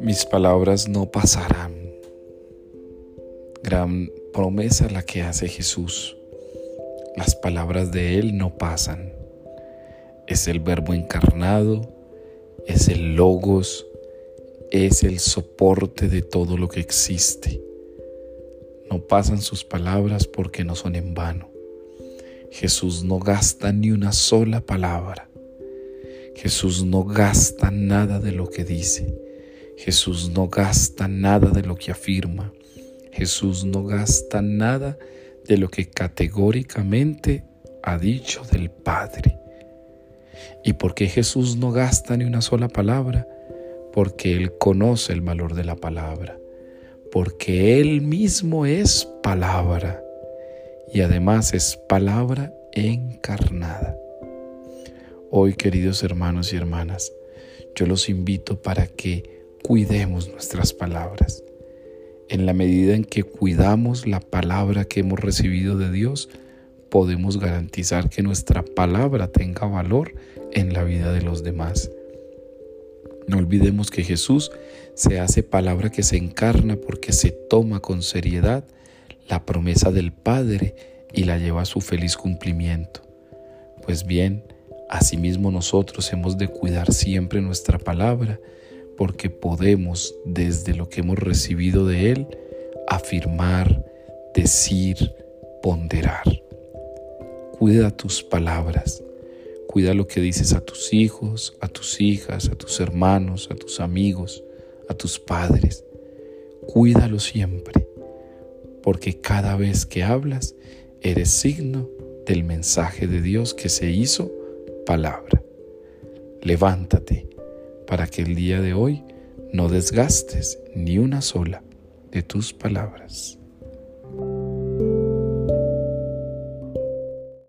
Mis palabras no pasarán. Gran promesa la que hace Jesús. Las palabras de Él no pasan. Es el verbo encarnado, es el logos, es el soporte de todo lo que existe. No pasan sus palabras porque no son en vano. Jesús no gasta ni una sola palabra. Jesús no gasta nada de lo que dice. Jesús no gasta nada de lo que afirma. Jesús no gasta nada de lo que categóricamente ha dicho del Padre. ¿Y por qué Jesús no gasta ni una sola palabra? Porque Él conoce el valor de la palabra, porque Él mismo es palabra y además es palabra encarnada. Hoy, queridos hermanos y hermanas, yo los invito para que cuidemos nuestras palabras. En la medida en que cuidamos la palabra que hemos recibido de Dios, podemos garantizar que nuestra palabra tenga valor en la vida de los demás. No olvidemos que Jesús se hace palabra que se encarna porque se toma con seriedad la promesa del Padre y la lleva a su feliz cumplimiento. Pues bien, asimismo nosotros hemos de cuidar siempre nuestra palabra, porque podemos desde lo que hemos recibido de Él afirmar, decir, ponderar. Cuida tus palabras, cuida lo que dices a tus hijos, a tus hijas, a tus hermanos, a tus amigos, a tus padres. Cuídalo siempre, porque cada vez que hablas eres signo del mensaje de Dios que se hizo palabra. Levántate para que el día de hoy no desgastes ni una sola de tus palabras.